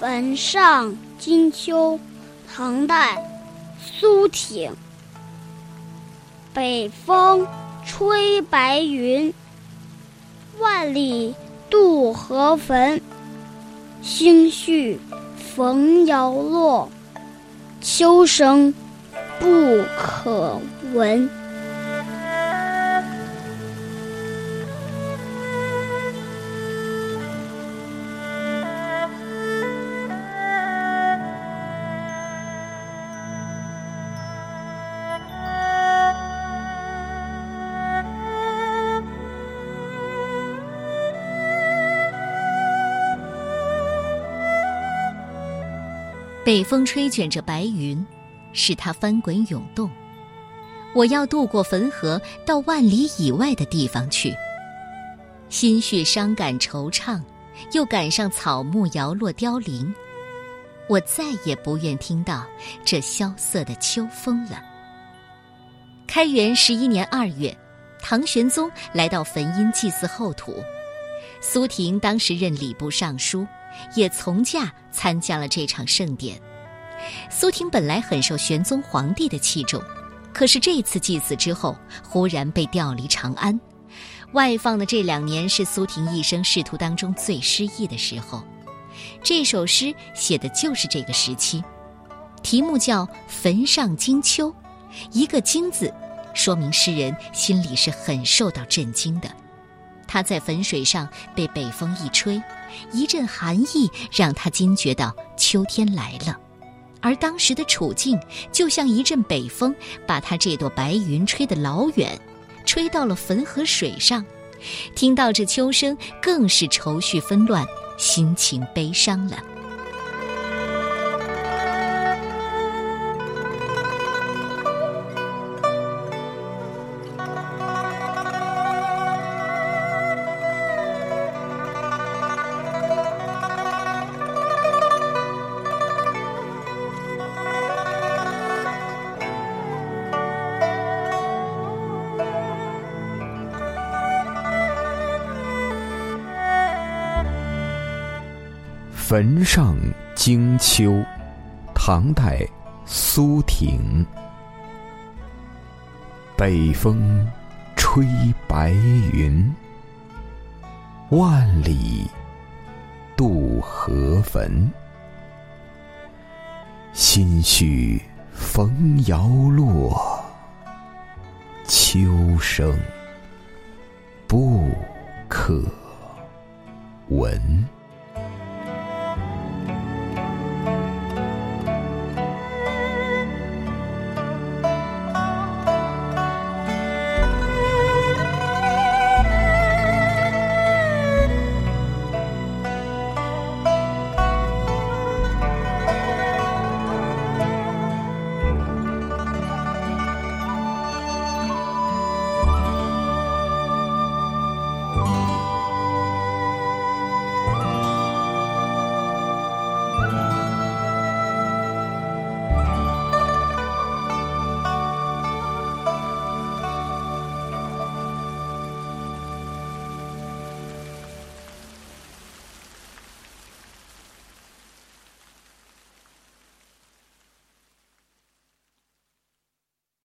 坟上金秋，唐代，苏挺。北风吹白云，万里渡河汾。星序逢摇落，秋声不可闻。北风吹卷着白云，使它翻滚涌动。我要渡过汾河，到万里以外的地方去。心绪伤感惆怅，又赶上草木摇落凋零。我再也不愿听到这萧瑟的秋风了。开元十一年二月，唐玄宗来到汾阴祭祀后土，苏婷当时任礼部尚书。也从驾参加了这场盛典。苏婷本来很受玄宗皇帝的器重，可是这次祭祀之后，忽然被调离长安。外放的这两年是苏婷一生仕途当中最失意的时候。这首诗写的就是这个时期，题目叫《坟上惊秋》，一个“惊”字，说明诗人心里是很受到震惊的。他在汾水上被北风一吹，一阵寒意让他惊觉到秋天来了，而当时的处境就像一阵北风把他这朵白云吹得老远，吹到了汾河水上，听到这秋声更是愁绪纷乱，心情悲伤了。坟上惊秋，唐代，苏挺。北风吹白云，万里渡河汾。心绪逢摇落，秋声不可闻。